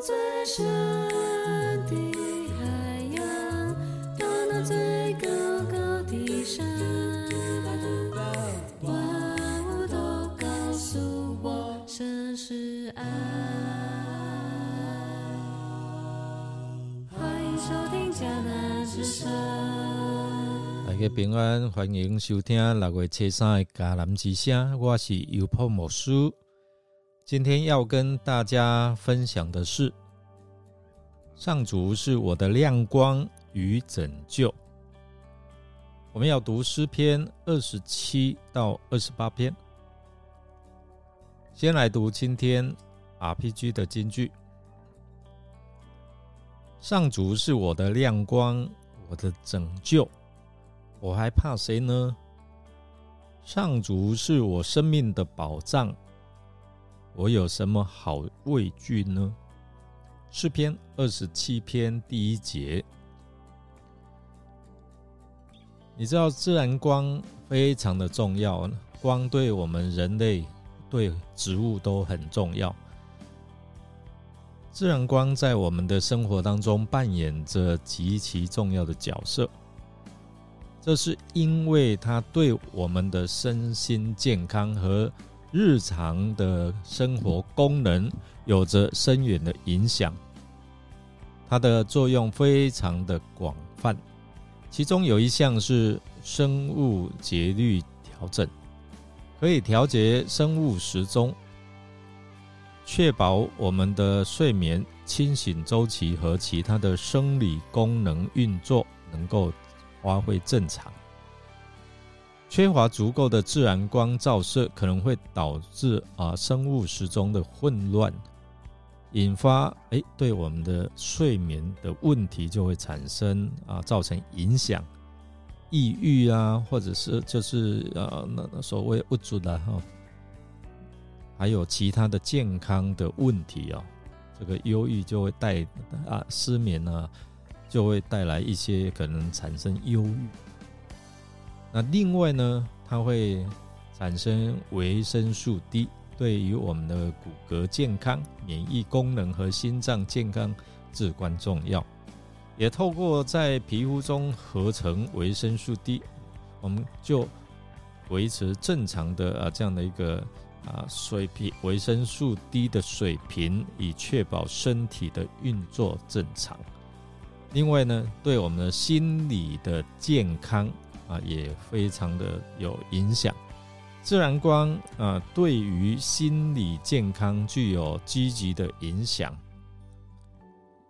最深的海洋，到那最高高的山，万物都告诉我，神是爱。欢迎收听迦南之声。大家平安，欢迎收听六月七三的迦南之声，我是尤破牧师。今天要跟大家分享的是，上主是我的亮光与拯救。我们要读诗篇二十七到二十八篇。先来读今天 RPG 的金句：上主是我的亮光，我的拯救。我还怕谁呢？上主是我生命的保障，我有什么好畏惧呢？诗篇二十七篇第一节，你知道自然光非常的重要，光对我们人类、对植物都很重要。自然光在我们的生活当中扮演着极其重要的角色。这是因为它对我们的身心健康和日常的生活功能有着深远的影响。它的作用非常的广泛，其中有一项是生物节律调整，可以调节生物时钟，确保我们的睡眠、清醒周期和其他的生理功能运作能够。发挥正常，缺乏足够的自然光照射，可能会导致啊生物时钟的混乱，引发哎对我们的睡眠的问题就会产生啊，造成影响，抑郁啊，或者是就是呃那那所谓不足的哈，还有其他的健康的问题啊，这个忧郁就会带啊失眠啊。就会带来一些可能产生忧郁。那另外呢，它会产生维生素 D，对于我们的骨骼健康、免疫功能和心脏健康至关重要。也透过在皮肤中合成维生素 D，我们就维持正常的啊这样的一个啊水平维生素 D 的水平，以确保身体的运作正常。另外呢，对我们的心理的健康啊，也非常的有影响。自然光啊，对于心理健康具有积极的影响。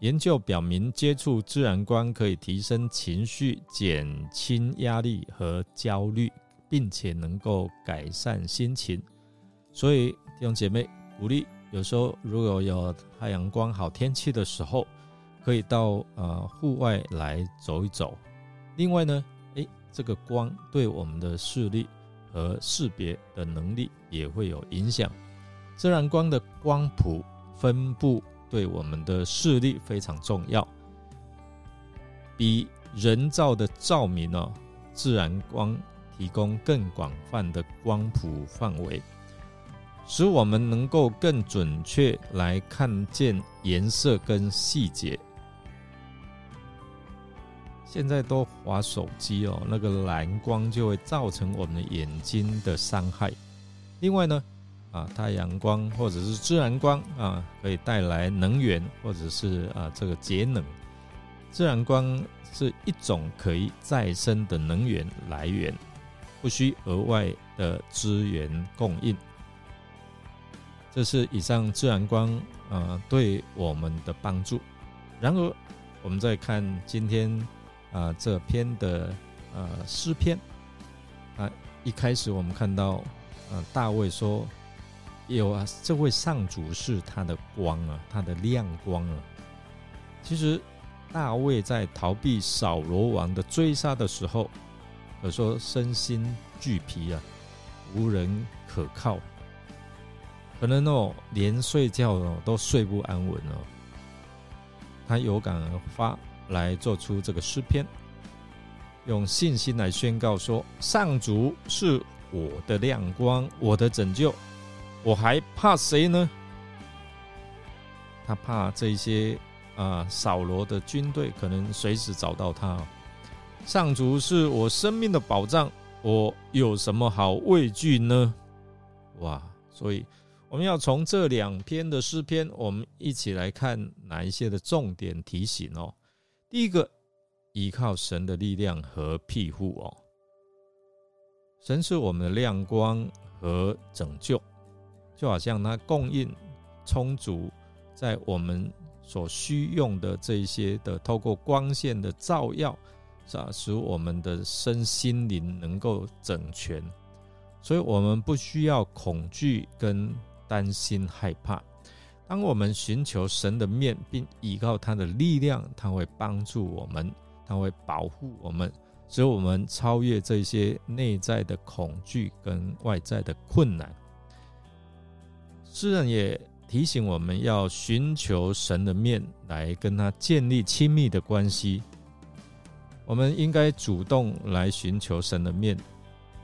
研究表明，接触自然光可以提升情绪、减轻压力和焦虑，并且能够改善心情。所以弟兄姐妹，鼓励有时候如果有太阳光、好天气的时候。可以到呃户外来走一走。另外呢，这个光对我们的视力和识别的能力也会有影响。自然光的光谱分布对我们的视力非常重要，比人造的照明哦，自然光提供更广泛的光谱范围，使我们能够更准确来看见颜色跟细节。现在都滑手机哦，那个蓝光就会造成我们的眼睛的伤害。另外呢，啊，太阳光或者是自然光啊，可以带来能源或者是啊这个节能。自然光是一种可以再生的能源来源，不需额外的资源供应。这是以上自然光啊对我们的帮助。然而，我们再看今天。啊，这篇的呃诗篇啊，一开始我们看到，呃，大卫说有啊，这位上主是他的光啊，他的亮光啊。其实大卫在逃避扫罗王的追杀的时候，可说身心俱疲啊，无人可靠，可能哦连睡觉哦都睡不安稳哦。他有感而发。来做出这个诗篇，用信心来宣告说：“上主是我的亮光，我的拯救，我还怕谁呢？”他怕这些啊扫罗的军队可能随时找到他。上主是我生命的保障，我有什么好畏惧呢？哇！所以我们要从这两篇的诗篇，我们一起来看哪一些的重点提醒哦。第一个，依靠神的力量和庇护哦。神是我们的亮光和拯救，就好像它供应充足，在我们所需用的这一些的，透过光线的照耀。啊，使我们的身心灵能够整全，所以我们不需要恐惧跟担心害怕。当我们寻求神的面，并依靠他的力量，他会帮助我们，他会保护我们，使我们超越这些内在的恐惧跟外在的困难。诗人也提醒我们要寻求神的面，来跟他建立亲密的关系。我们应该主动来寻求神的面，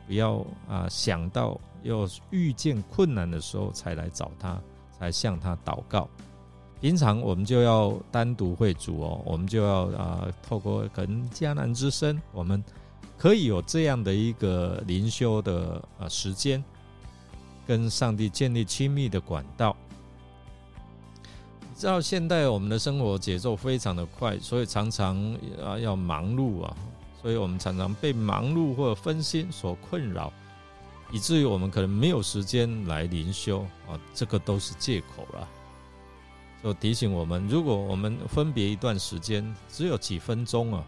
不要啊想到要遇见困难的时候才来找他，才向他祷告。平常我们就要单独会主哦，我们就要啊透过跟迦南之声，我们可以有这样的一个灵修的啊时间，跟上帝建立亲密的管道。知道现代我们的生活节奏非常的快，所以常常啊要忙碌啊，所以我们常常被忙碌或分心所困扰，以至于我们可能没有时间来灵修啊，这个都是借口了。就提醒我们，如果我们分别一段时间，只有几分钟啊，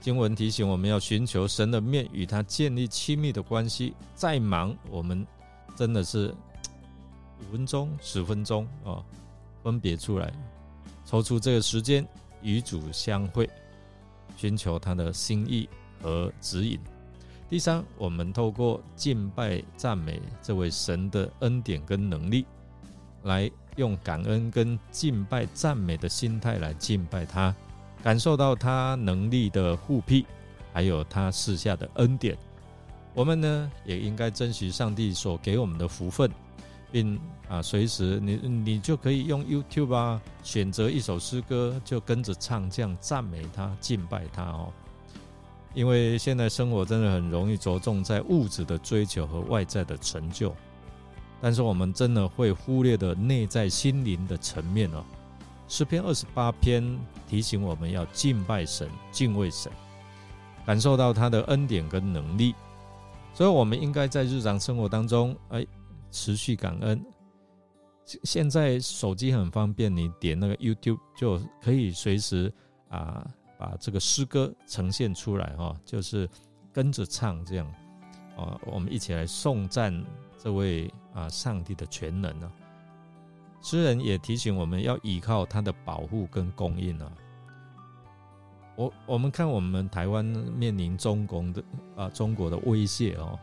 经文提醒我们要寻求神的面，与他建立亲密的关系。再忙，我们真的是五分钟、十分钟啊。分别出来，抽出这个时间与主相会，寻求他的心意和指引。第三，我们透过敬拜赞美这位神的恩典跟能力，来用感恩跟敬拜赞美的心态来敬拜他，感受到他能力的护庇，还有他赐下的恩典。我们呢，也应该珍惜上帝所给我们的福分。并 啊，随时你你就可以用 YouTube 啊，选择一首诗歌，就跟着唱，这样赞美他、敬拜他哦。因为现在生活真的很容易着重在物质的追求和外在的成就，但是我们真的会忽略的内在心灵的层面哦。诗篇二十八篇提醒我们要敬拜神、敬畏神，感受到他的恩典跟能力，所以我们应该在日常生活当中，哎。持续感恩。现在手机很方便，你点那个 YouTube 就可以随时啊把这个诗歌呈现出来哈，就是跟着唱这样啊，我们一起来颂赞这位啊上帝的全能呢。诗人也提醒我们要依靠他的保护跟供应啊。我我们看我们台湾面临中共的啊中国的威胁哦。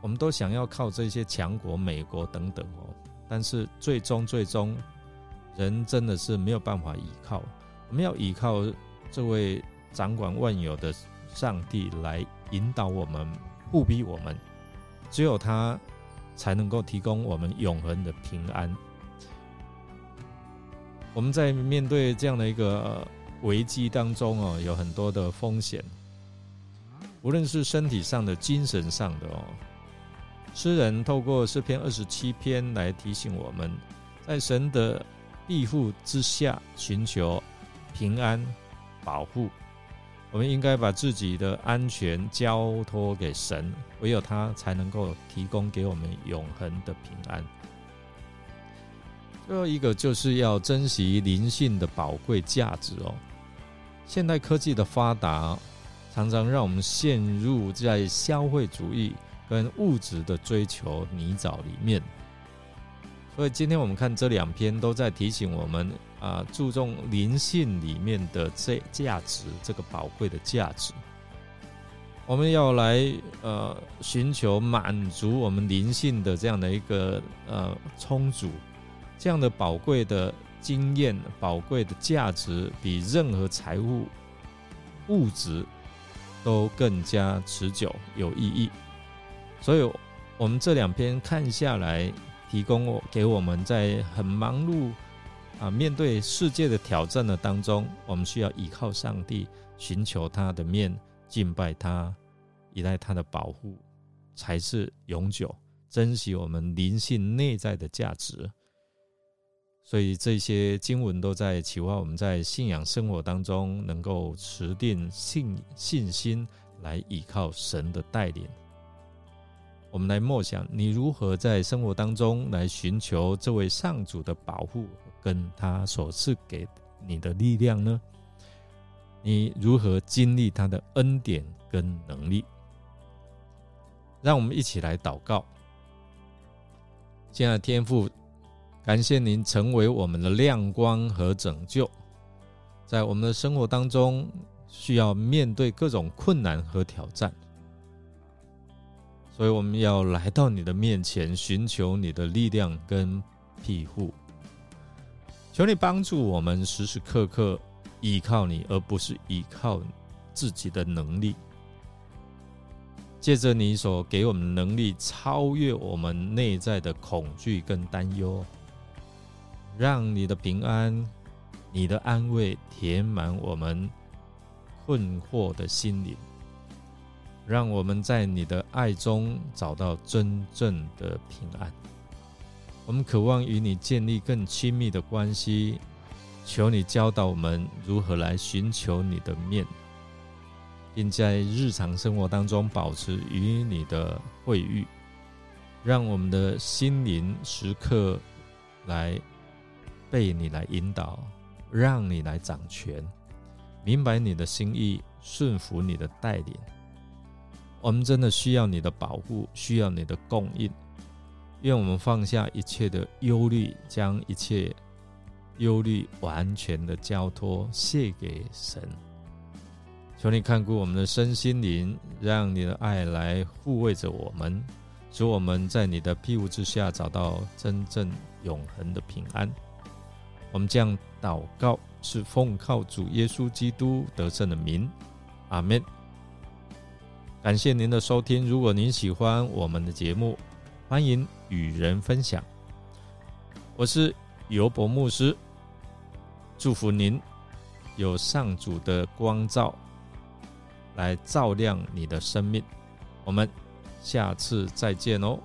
我们都想要靠这些强国，美国等等哦，但是最终最终，人真的是没有办法依靠。我们要依靠这位掌管万有的上帝来引导我们、护庇我们，只有他才能够提供我们永恒的平安。我们在面对这样的一个危机当中哦，有很多的风险，无论是身体上的、精神上的哦。诗人透过诗篇二十七篇来提醒我们，在神的庇护之下寻求平安保护。我们应该把自己的安全交托给神，唯有他才能够提供给我们永恒的平安。最后一个就是要珍惜灵性的宝贵价值哦。现代科技的发达，常常让我们陷入在消费主义。跟物质的追求泥沼里面，所以今天我们看这两篇都在提醒我们啊，注重灵性里面的这价值，这个宝贵的价值，我们要来呃寻求满足我们灵性的这样的一个呃充足，这样的宝贵的经验、宝贵的价值，比任何财物物质都更加持久有意义。所以，我们这两篇看下来，提供给我们在很忙碌啊面对世界的挑战的当中，我们需要依靠上帝，寻求他的面，敬拜他，依赖他的保护，才是永久。珍惜我们灵性内在的价值。所以这些经文都在启发我们在信仰生活当中能够持定信信心，来依靠神的带领。我们来默想，你如何在生活当中来寻求这位上主的保护，跟他所赐给你的力量呢？你如何经历他的恩典跟能力？让我们一起来祷告。亲爱的天父。感谢您成为我们的亮光和拯救，在我们的生活当中需要面对各种困难和挑战，所以我们要来到你的面前，寻求你的力量跟庇护。求你帮助我们时时刻刻依靠你，而不是依靠自己的能力。借着你所给我们能力，超越我们内在的恐惧跟担忧。让你的平安、你的安慰填满我们困惑的心灵，让我们在你的爱中找到真正的平安。我们渴望与你建立更亲密的关系，求你教导我们如何来寻求你的面，并在日常生活当中保持与你的会遇，让我们的心灵时刻来。被你来引导，让你来掌权，明白你的心意，顺服你的带领。我们真的需要你的保护，需要你的供应。愿我们放下一切的忧虑，将一切忧虑完全的交托献给神。求你看顾我们的身心灵，让你的爱来护卫着我们，使我们在你的庇护之下找到真正永恒的平安。我们这样祷告，是奉靠主耶稣基督得胜的名，阿门。感谢您的收听，如果您喜欢我们的节目，欢迎与人分享。我是尤伯牧师，祝福您有上主的光照来照亮你的生命。我们下次再见哦。